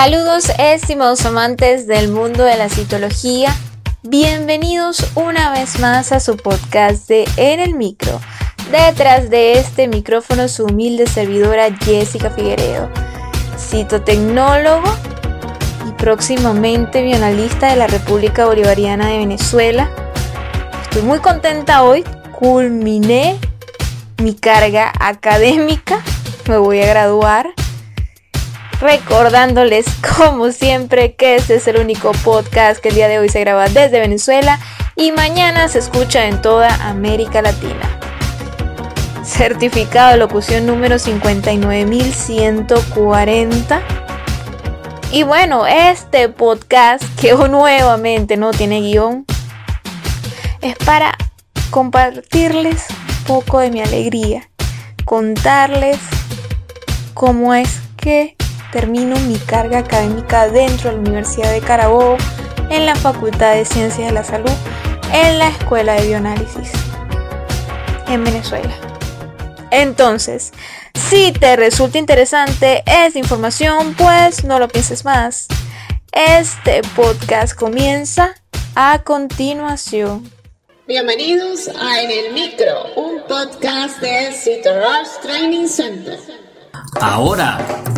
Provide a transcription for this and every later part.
Saludos estimados amantes del mundo de la citología. Bienvenidos una vez más a su podcast de En el Micro. Detrás de este micrófono su humilde servidora Jessica Figueredo, citotecnólogo y próximamente bioanalista de la República Bolivariana de Venezuela. Estoy muy contenta hoy, culminé mi carga académica, me voy a graduar recordándoles como siempre que este es el único podcast que el día de hoy se graba desde Venezuela y mañana se escucha en toda América Latina. Certificado de locución número 59140. Y bueno, este podcast que nuevamente no tiene guion es para compartirles un poco de mi alegría, contarles cómo es que termino mi carga académica dentro de la Universidad de Carabobo, en la Facultad de Ciencias de la Salud, en la Escuela de Bioanálisis, en Venezuela. Entonces, si te resulta interesante esta información, pues no lo pienses más. Este podcast comienza a continuación. Bienvenidos a En el Micro, un podcast de Rush Training Center. Ahora,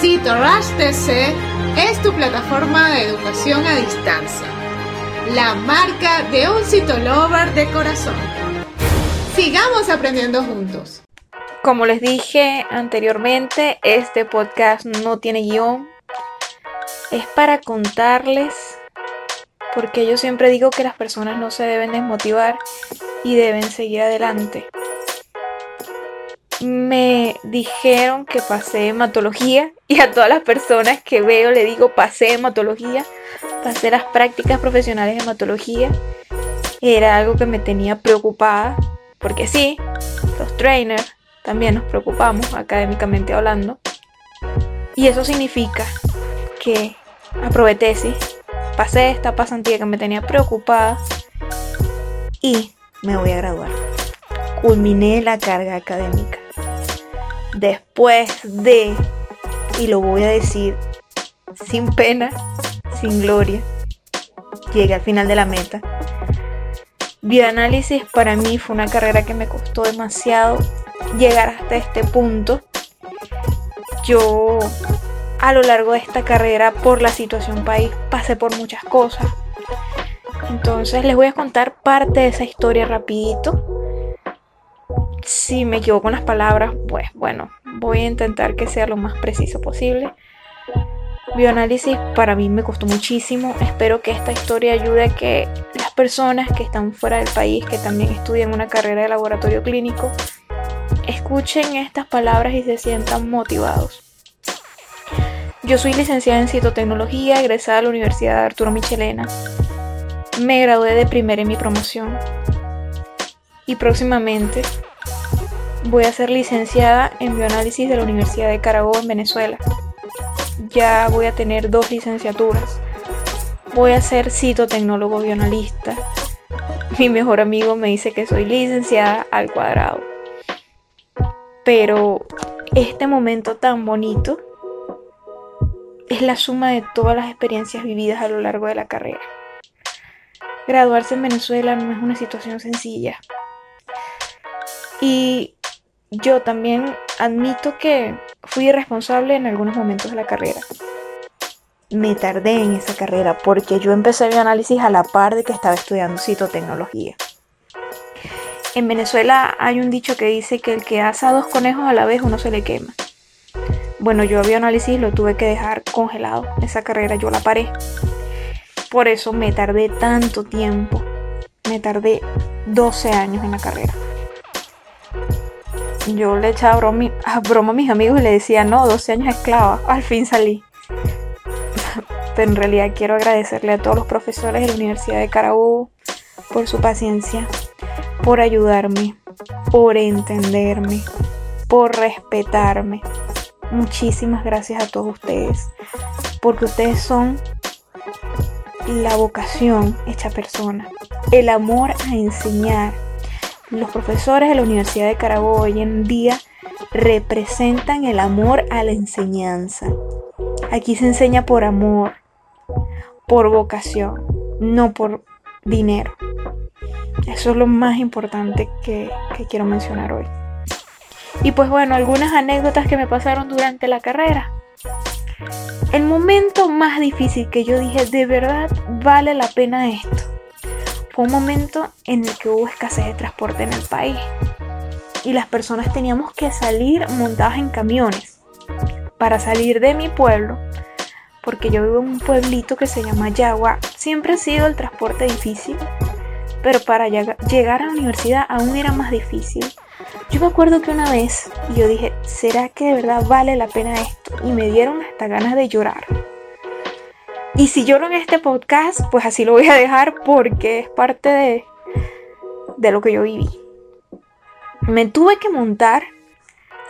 Cito Rush TC es tu plataforma de educación a distancia. La marca de un citolover de corazón. Sigamos aprendiendo juntos. Como les dije anteriormente, este podcast no tiene guion. Es para contarles, porque yo siempre digo que las personas no se deben desmotivar y deben seguir adelante me dijeron que pasé hematología y a todas las personas que veo le digo pasé hematología, pasé las prácticas profesionales de hematología. Era algo que me tenía preocupada, porque sí, los trainers también nos preocupamos académicamente hablando. Y eso significa que aprobé tesis, pasé esta pasantía que me tenía preocupada y me voy a graduar. Culminé la carga académica después de, y lo voy a decir sin pena, sin gloria, llegué al final de la meta. Bioanálisis para mí fue una carrera que me costó demasiado llegar hasta este punto. Yo a lo largo de esta carrera por la situación país pasé por muchas cosas. Entonces les voy a contar parte de esa historia rapidito si me equivoco en las palabras, pues bueno, voy a intentar que sea lo más preciso posible. Bioanálisis para mí me costó muchísimo. Espero que esta historia ayude a que las personas que están fuera del país, que también estudian una carrera de laboratorio clínico, escuchen estas palabras y se sientan motivados. Yo soy licenciada en citotecnología, egresada a la Universidad de Arturo Michelena. Me gradué de primera en mi promoción. Y próximamente Voy a ser licenciada en bioanálisis de la Universidad de Carabobo en Venezuela. Ya voy a tener dos licenciaturas. Voy a ser citotecnólogo bioanalista. Mi mejor amigo me dice que soy licenciada al cuadrado. Pero este momento tan bonito es la suma de todas las experiencias vividas a lo largo de la carrera. Graduarse en Venezuela no es una situación sencilla. Y yo también admito que fui irresponsable en algunos momentos de la carrera. Me tardé en esa carrera porque yo empecé mi análisis a la par de que estaba estudiando citotecnología. En Venezuela hay un dicho que dice que el que asa dos conejos a la vez uno se le quema. Bueno, yo bioanálisis lo tuve que dejar congelado. Esa carrera yo la paré. Por eso me tardé tanto tiempo. Me tardé 12 años en la carrera yo le echaba broma, a, broma a mis amigos y le decía, no, 12 años esclava, al fin salí. pero en realidad quiero agradecerle a todos los profesores de la Universidad de Carabobo por su paciencia, por ayudarme, por entenderme, por respetarme. Muchísimas gracias a todos ustedes, porque ustedes son la vocación hecha persona, el amor a enseñar. Los profesores de la Universidad de Carabobo hoy en día representan el amor a la enseñanza. Aquí se enseña por amor, por vocación, no por dinero. Eso es lo más importante que, que quiero mencionar hoy. Y pues bueno, algunas anécdotas que me pasaron durante la carrera. El momento más difícil que yo dije, de verdad vale la pena esto, fue un momento en el que hubo escasez de transporte en el país y las personas teníamos que salir montadas en camiones para salir de mi pueblo, porque yo vivo en un pueblito que se llama Yagua. Siempre ha sido el transporte difícil, pero para llegar a la universidad aún era más difícil. Yo me acuerdo que una vez yo dije, ¿será que de verdad vale la pena esto? Y me dieron hasta ganas de llorar. Y si lloro en este podcast, pues así lo voy a dejar porque es parte de, de lo que yo viví. Me tuve que montar,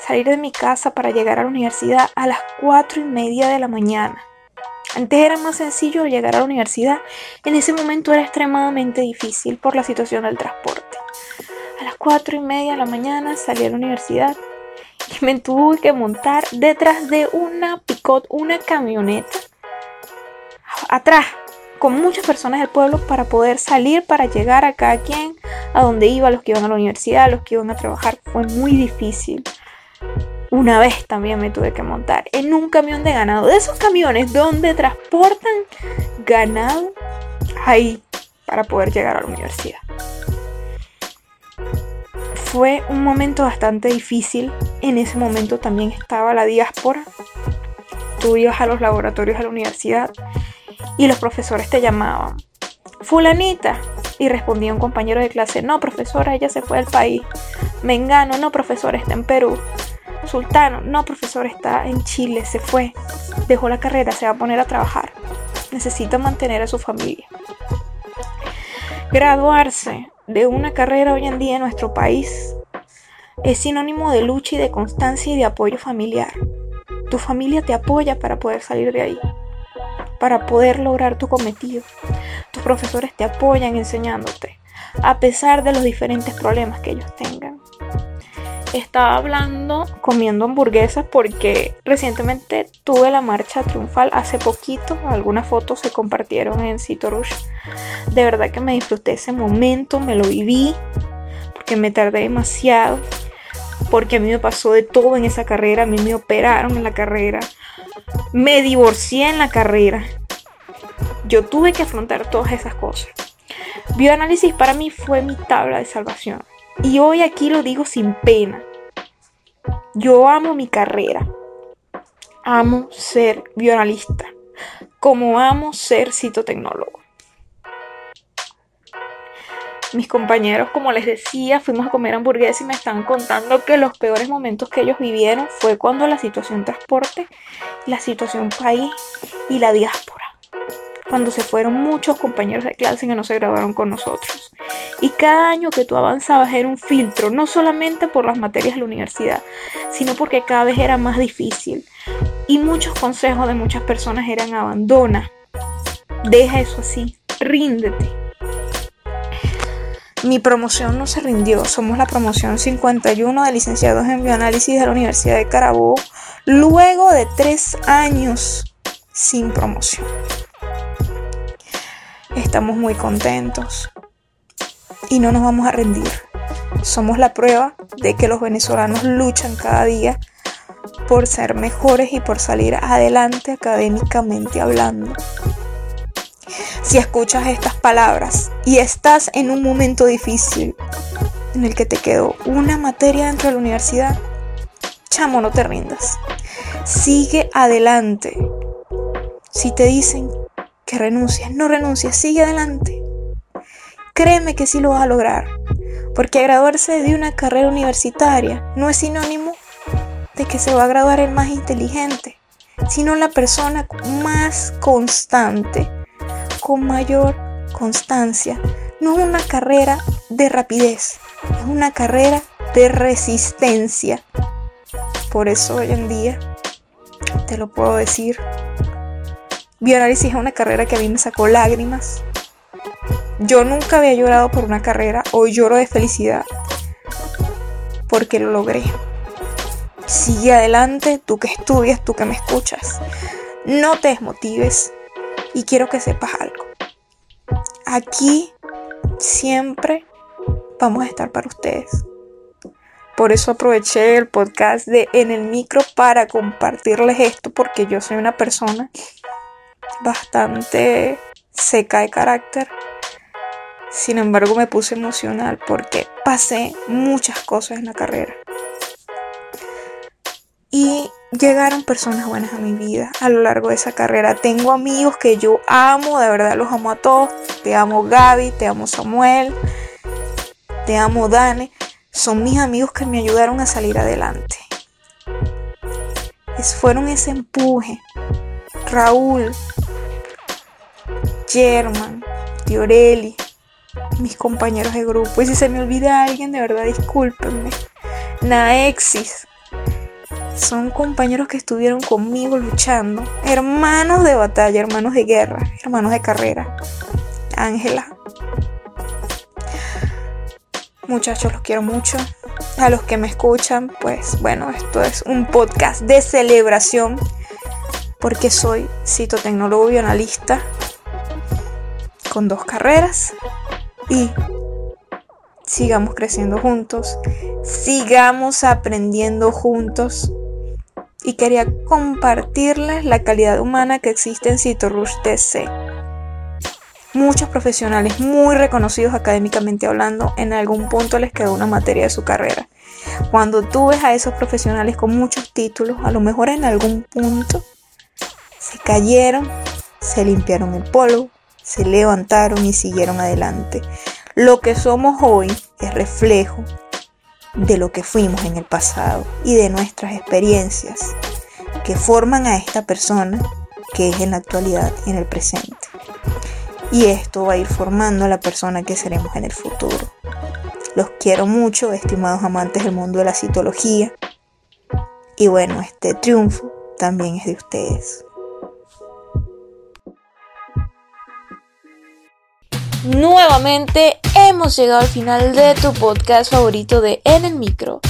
salir de mi casa para llegar a la universidad a las cuatro y media de la mañana. Antes era más sencillo llegar a la universidad, en ese momento era extremadamente difícil por la situación del transporte. A las cuatro y media de la mañana salí a la universidad y me tuve que montar detrás de una picot, una camioneta, atrás, con muchas personas del pueblo para poder salir, para llegar a cada quien, a donde iba, los que iban a la universidad, los que iban a trabajar. Fue muy difícil. Una vez también me tuve que montar en un camión de ganado, de esos camiones donde transportan ganado ahí para poder llegar a la universidad. Fue un momento bastante difícil. En ese momento también estaba la diáspora. Tú ibas a los laboratorios de la universidad y los profesores te llamaban. Fulanita. Y respondía un compañero de clase, no profesora, ella se fue del país. Mengano, no profesora, está en Perú. Sultano, no, profesor, está en Chile, se fue, dejó la carrera, se va a poner a trabajar. Necesita mantener a su familia. Graduarse de una carrera hoy en día en nuestro país es sinónimo de lucha y de constancia y de apoyo familiar. Tu familia te apoya para poder salir de ahí, para poder lograr tu cometido. Tus profesores te apoyan enseñándote, a pesar de los diferentes problemas que ellos tengan estaba hablando comiendo hamburguesas porque recientemente tuve la marcha triunfal hace poquito. Algunas fotos se compartieron en Cito Rush. De verdad que me disfruté ese momento, me lo viví porque me tardé demasiado. Porque a mí me pasó de todo en esa carrera. A mí me operaron en la carrera. Me divorcié en la carrera. Yo tuve que afrontar todas esas cosas. Bioanálisis para mí fue mi tabla de salvación. Y hoy aquí lo digo sin pena. Yo amo mi carrera. Amo ser bioanalista. Como amo ser citotecnólogo. Mis compañeros, como les decía, fuimos a comer hamburguesas y me están contando que los peores momentos que ellos vivieron fue cuando la situación transporte, la situación país y la diáspora cuando se fueron muchos compañeros de clase que no se graduaron con nosotros. Y cada año que tú avanzabas era un filtro, no solamente por las materias de la universidad, sino porque cada vez era más difícil. Y muchos consejos de muchas personas eran abandona, deja eso así, ríndete. Mi promoción no se rindió, somos la promoción 51 de licenciados en bioanálisis de la Universidad de Carabobo, luego de tres años sin promoción. Estamos muy contentos y no nos vamos a rendir. Somos la prueba de que los venezolanos luchan cada día por ser mejores y por salir adelante académicamente hablando. Si escuchas estas palabras y estás en un momento difícil en el que te quedó una materia dentro de la universidad, chamo, no te rindas. Sigue adelante. Si te dicen que renuncies, no renuncies, sigue adelante. Créeme que sí lo vas a lograr, porque graduarse de una carrera universitaria no es sinónimo de que se va a graduar el más inteligente, sino la persona más constante, con mayor constancia. No es una carrera de rapidez, es una carrera de resistencia. Por eso hoy en día, te lo puedo decir, bioanálisis es una carrera que a mí me sacó lágrimas. Yo nunca había llorado por una carrera, hoy lloro de felicidad porque lo logré. Sigue adelante, tú que estudias, tú que me escuchas. No te desmotives y quiero que sepas algo. Aquí siempre vamos a estar para ustedes. Por eso aproveché el podcast de En el Micro para compartirles esto porque yo soy una persona bastante seca de carácter. Sin embargo me puse emocional porque pasé muchas cosas en la carrera. Y llegaron personas buenas a mi vida a lo largo de esa carrera. Tengo amigos que yo amo, de verdad los amo a todos. Te amo Gaby, te amo Samuel, te amo Dane. Son mis amigos que me ayudaron a salir adelante. Es, fueron ese empuje. Raúl, German, Tiorelli, mis compañeros de grupo. Y si se me olvida alguien, de verdad discúlpenme. Naexis. Son compañeros que estuvieron conmigo luchando. Hermanos de batalla, hermanos de guerra, hermanos de carrera. Ángela. Muchachos, los quiero mucho. A los que me escuchan, pues bueno, esto es un podcast de celebración porque soy citotecnólogo y analista con dos carreras y sigamos creciendo juntos, sigamos aprendiendo juntos. Y quería compartirles la calidad humana que existe en CitoRush TC. Muchos profesionales muy reconocidos académicamente hablando, en algún punto les quedó una materia de su carrera. Cuando tú ves a esos profesionales con muchos títulos, a lo mejor en algún punto se cayeron, se limpiaron el polvo, se levantaron y siguieron adelante. Lo que somos hoy es reflejo de lo que fuimos en el pasado y de nuestras experiencias que forman a esta persona que es en la actualidad y en el presente. Y esto va a ir formando a la persona que seremos en el futuro. Los quiero mucho, estimados amantes del mundo de la citología. Y bueno, este triunfo también es de ustedes. Nuevamente hemos llegado al final de tu podcast favorito de En el Micro.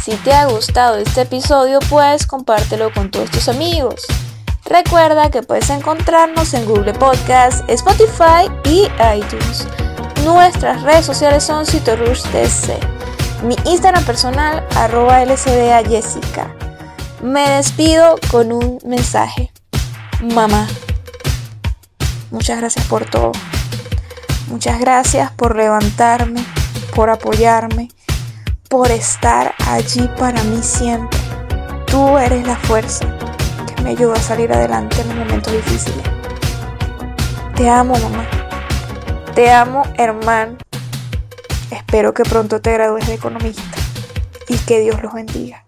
Si te ha gustado este episodio, pues compártelo con todos tus amigos. Recuerda que puedes encontrarnos en Google Podcast, Spotify y iTunes. Nuestras redes sociales son CitoRushTC. Mi Instagram personal, arroba LCDA. Me despido con un mensaje. Mamá, muchas gracias por todo. Muchas gracias por levantarme, por apoyarme, por estar allí para mí siempre. Tú eres la fuerza que me ayuda a salir adelante en los momentos difíciles. Te amo, mamá. Te amo, hermano. Espero que pronto te gradúes de economista y que Dios los bendiga.